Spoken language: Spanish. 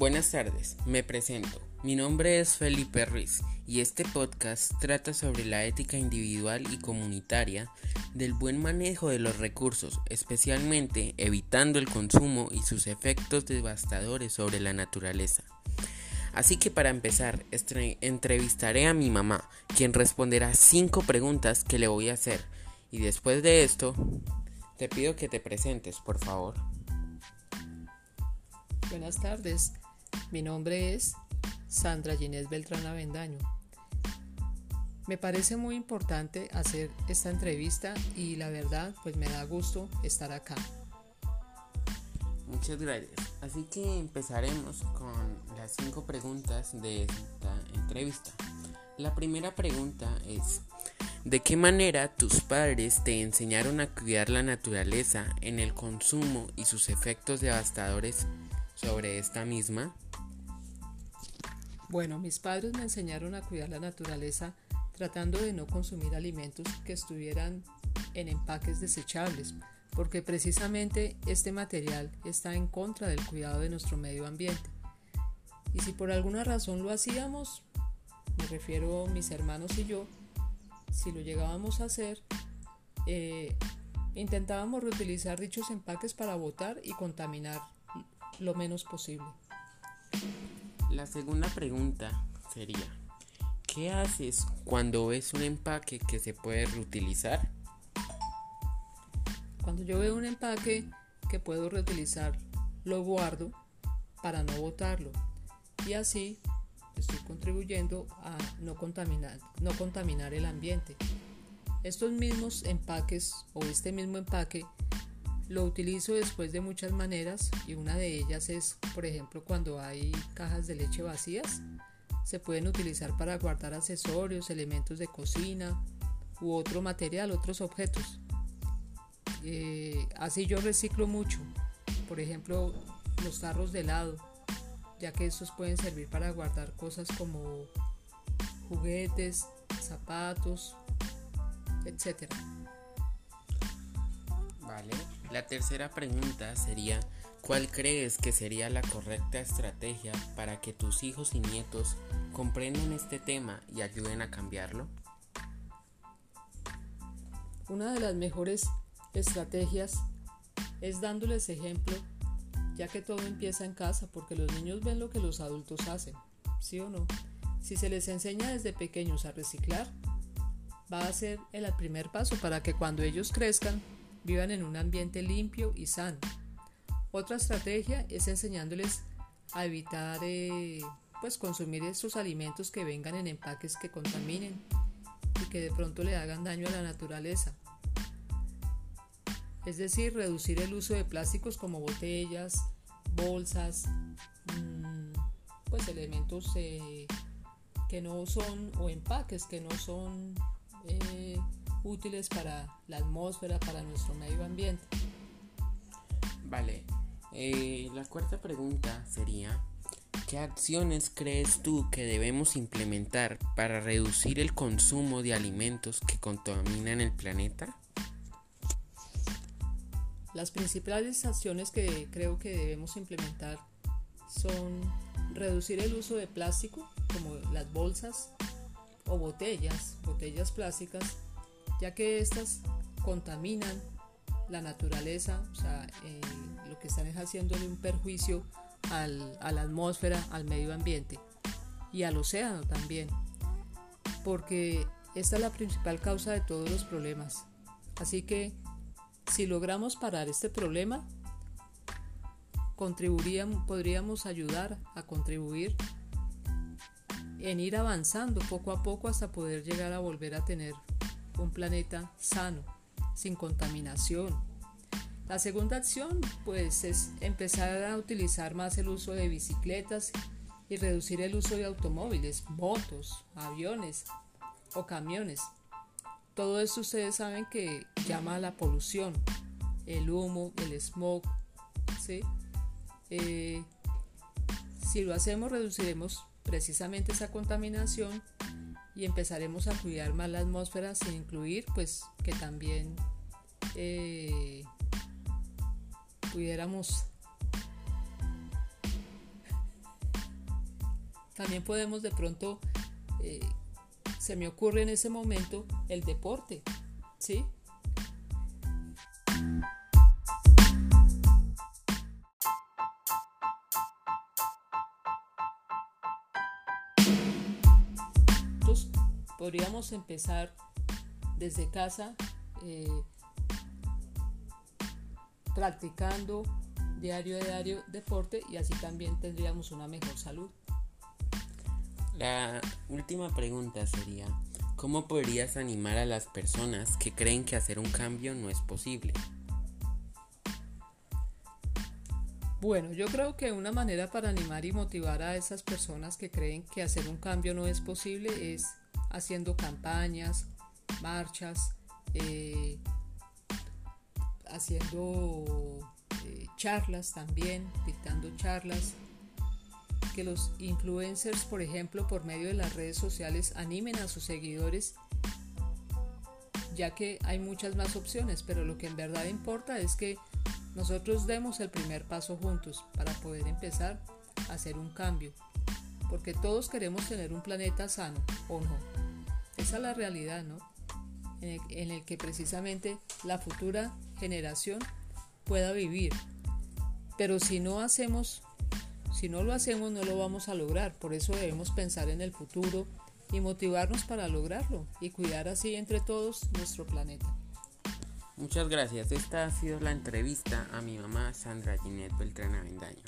Buenas tardes, me presento. Mi nombre es Felipe Ruiz y este podcast trata sobre la ética individual y comunitaria del buen manejo de los recursos, especialmente evitando el consumo y sus efectos devastadores sobre la naturaleza. Así que para empezar, entrevistaré a mi mamá, quien responderá cinco preguntas que le voy a hacer. Y después de esto, te pido que te presentes, por favor. Buenas tardes, mi nombre es Sandra Ginés Beltrán Avendaño. Me parece muy importante hacer esta entrevista y la verdad pues me da gusto estar acá. Muchas gracias. Así que empezaremos con las cinco preguntas de esta entrevista. La primera pregunta es, ¿de qué manera tus padres te enseñaron a cuidar la naturaleza en el consumo y sus efectos devastadores sobre esta misma? Bueno, mis padres me enseñaron a cuidar la naturaleza tratando de no consumir alimentos que estuvieran en empaques desechables, porque precisamente este material está en contra del cuidado de nuestro medio ambiente. Y si por alguna razón lo hacíamos, me refiero a mis hermanos y yo, si lo llegábamos a hacer, eh, intentábamos reutilizar dichos empaques para botar y contaminar lo menos posible. La segunda pregunta sería, ¿qué haces cuando ves un empaque que se puede reutilizar? Cuando yo veo un empaque que puedo reutilizar, lo guardo para no botarlo y así estoy contribuyendo a no contaminar, no contaminar el ambiente. Estos mismos empaques o este mismo empaque lo utilizo después de muchas maneras y una de ellas es, por ejemplo, cuando hay cajas de leche vacías, se pueden utilizar para guardar accesorios, elementos de cocina u otro material, otros objetos. Eh, así yo reciclo mucho, por ejemplo, los tarros de helado, ya que estos pueden servir para guardar cosas como juguetes, zapatos, etc. Vale. La tercera pregunta sería, ¿cuál crees que sería la correcta estrategia para que tus hijos y nietos comprendan este tema y ayuden a cambiarlo? Una de las mejores estrategias es dándoles ejemplo, ya que todo empieza en casa, porque los niños ven lo que los adultos hacen, ¿sí o no? Si se les enseña desde pequeños a reciclar, va a ser el primer paso para que cuando ellos crezcan vivan en un ambiente limpio y sano. Otra estrategia es enseñándoles a evitar eh, pues consumir esos alimentos que vengan en empaques que contaminen y que de pronto le hagan daño a la naturaleza. Es decir, reducir el uso de plásticos como botellas, bolsas, mm, pues elementos eh, que no son o empaques que no son eh, útiles para la atmósfera, para nuestro medio ambiente. Vale, eh, la cuarta pregunta sería, ¿qué acciones crees tú que debemos implementar para reducir el consumo de alimentos que contaminan el planeta? Las principales acciones que creo que debemos implementar son reducir el uso de plástico, como las bolsas o botellas, botellas plásticas, ya que estas contaminan la naturaleza, o sea, eh, lo que están es haciéndole un perjuicio a la atmósfera, al medio ambiente y al océano también, porque esta es la principal causa de todos los problemas. Así que si logramos parar este problema, podríamos ayudar a contribuir en ir avanzando poco a poco hasta poder llegar a volver a tener un planeta sano, sin contaminación. La segunda acción pues es empezar a utilizar más el uso de bicicletas y reducir el uso de automóviles, motos, aviones o camiones. Todo esto ustedes saben que llama a la polución, el humo, el smog. Eh, si lo hacemos reduciremos precisamente esa contaminación y empezaremos a cuidar más la atmósfera sin incluir pues que también eh, pudiéramos También podemos de pronto, eh, se me ocurre en ese momento el deporte, ¿sí? Podríamos empezar desde casa eh, practicando diario a diario deporte y así también tendríamos una mejor salud. La última pregunta sería, ¿cómo podrías animar a las personas que creen que hacer un cambio no es posible? Bueno, yo creo que una manera para animar y motivar a esas personas que creen que hacer un cambio no es posible es haciendo campañas, marchas, eh, haciendo eh, charlas también, dictando charlas, que los influencers, por ejemplo, por medio de las redes sociales, animen a sus seguidores, ya que hay muchas más opciones, pero lo que en verdad importa es que nosotros demos el primer paso juntos para poder empezar a hacer un cambio, porque todos queremos tener un planeta sano, ¿o no? Esa es la realidad, ¿no? en el que precisamente la futura generación pueda vivir. Pero si no hacemos, si no lo hacemos, no lo vamos a lograr. Por eso debemos pensar en el futuro y motivarnos para lograrlo y cuidar así entre todos nuestro planeta. Muchas gracias. Esta ha sido la entrevista a mi mamá Sandra Ginette Beltrán Avendaño.